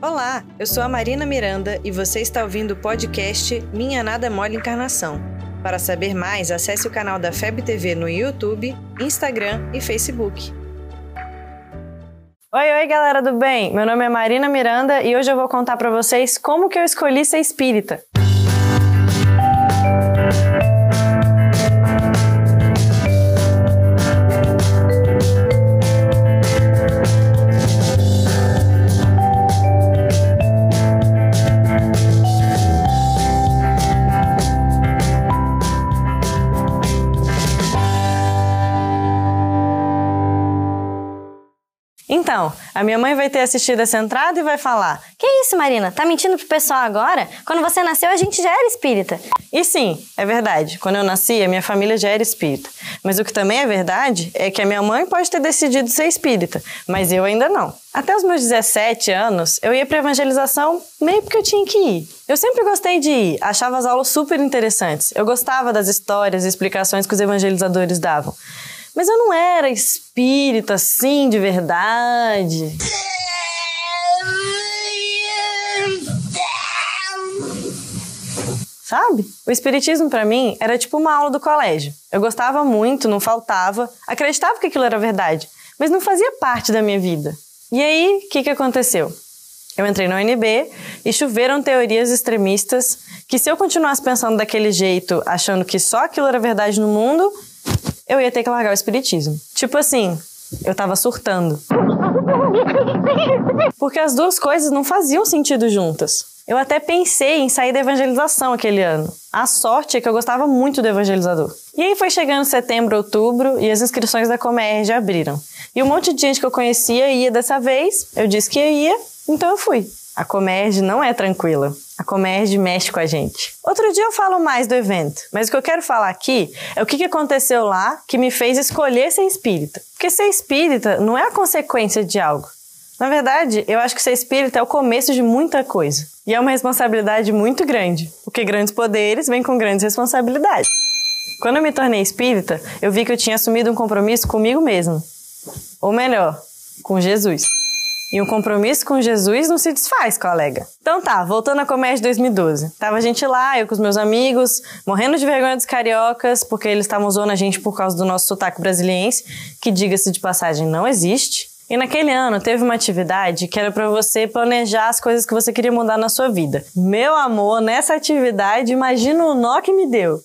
Olá, eu sou a Marina Miranda e você está ouvindo o podcast Minha Nada Mole Encarnação. Para saber mais, acesse o canal da FEB TV no YouTube, Instagram e Facebook. Oi, oi, galera do bem. Meu nome é Marina Miranda e hoje eu vou contar para vocês como que eu escolhi ser espírita. Então, a minha mãe vai ter assistido essa entrada e vai falar: Que isso, Marina? Tá mentindo pro pessoal agora? Quando você nasceu, a gente já era espírita. E sim, é verdade. Quando eu nasci, a minha família já era espírita. Mas o que também é verdade é que a minha mãe pode ter decidido ser espírita, mas eu ainda não. Até os meus 17 anos, eu ia para evangelização meio porque eu tinha que ir. Eu sempre gostei de ir, achava as aulas super interessantes. Eu gostava das histórias e explicações que os evangelizadores davam. Mas eu não era espírita assim de verdade. Sabe? O espiritismo para mim era tipo uma aula do colégio. Eu gostava muito, não faltava, acreditava que aquilo era verdade, mas não fazia parte da minha vida. E aí, o que, que aconteceu? Eu entrei na UNB e choveram teorias extremistas que se eu continuasse pensando daquele jeito, achando que só aquilo era verdade no mundo, eu ia ter que largar o espiritismo. Tipo assim, eu tava surtando. Porque as duas coisas não faziam sentido juntas. Eu até pensei em sair da evangelização aquele ano. A sorte é que eu gostava muito do evangelizador. E aí foi chegando setembro, outubro e as inscrições da Comerge abriram. E um monte de gente que eu conhecia ia dessa vez, eu disse que ia, então eu fui. A Comerge não é tranquila. A Comerge mexe com a gente. Outro dia eu falo mais do evento, mas o que eu quero falar aqui é o que aconteceu lá que me fez escolher ser espírita. Porque ser espírita não é a consequência de algo. Na verdade, eu acho que ser espírita é o começo de muita coisa. E é uma responsabilidade muito grande, porque grandes poderes vêm com grandes responsabilidades. Quando eu me tornei espírita, eu vi que eu tinha assumido um compromisso comigo mesmo. Ou melhor, com Jesus. E um compromisso com Jesus não se desfaz, colega. Então tá, voltando a Comércio 2012. Tava a gente lá, eu com os meus amigos, morrendo de vergonha dos cariocas, porque eles estavam zoando a gente por causa do nosso sotaque brasiliense, que diga-se de passagem não existe. E naquele ano teve uma atividade que era para você planejar as coisas que você queria mudar na sua vida. Meu amor, nessa atividade, imagina o nó que me deu.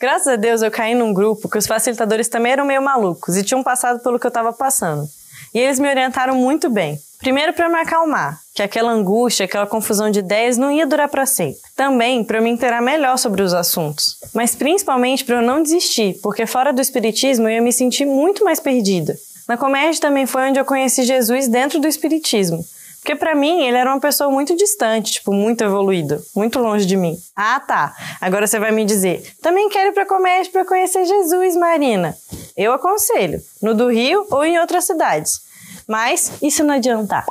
Graças a Deus eu caí num grupo que os facilitadores também eram meio malucos e tinham passado pelo que eu tava passando. E eles me orientaram muito bem. Primeiro, para me acalmar, que aquela angústia, aquela confusão de ideias não ia durar para sempre. Também para eu me inteirar melhor sobre os assuntos. Mas principalmente para eu não desistir, porque fora do espiritismo eu ia me sentir muito mais perdida. Na comédia também foi onde eu conheci Jesus dentro do espiritismo. Porque para mim ele era uma pessoa muito distante, tipo, muito evoluída, muito longe de mim. Ah, tá. Agora você vai me dizer: "Também quero ir para comédia para conhecer Jesus, Marina". Eu aconselho, no do Rio ou em outras cidades. Mas isso não adiantar.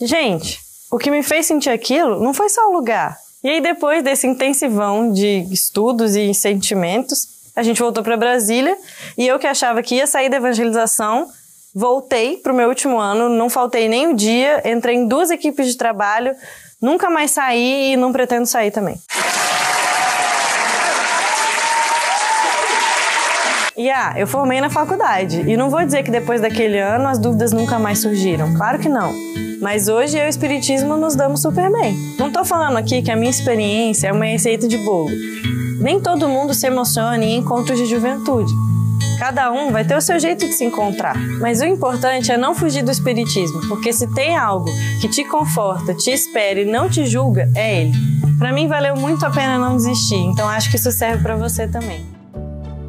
Gente, o que me fez sentir aquilo não foi só o lugar. E aí depois desse intensivão de estudos e sentimentos, a gente voltou para Brasília e eu que achava que ia sair da evangelização, voltei para o meu último ano, não faltei nem um dia, entrei em duas equipes de trabalho, nunca mais saí e não pretendo sair também. E ah, eu formei na faculdade. E não vou dizer que depois daquele ano as dúvidas nunca mais surgiram. Claro que não. Mas hoje eu e o Espiritismo nos damos super bem. Não tô falando aqui que a minha experiência é uma receita de bolo. Nem todo mundo se emociona em encontros de juventude. Cada um vai ter o seu jeito de se encontrar. Mas o importante é não fugir do espiritismo, porque se tem algo que te conforta, te espera e não te julga, é ele. Para mim valeu muito a pena não desistir, então acho que isso serve para você também.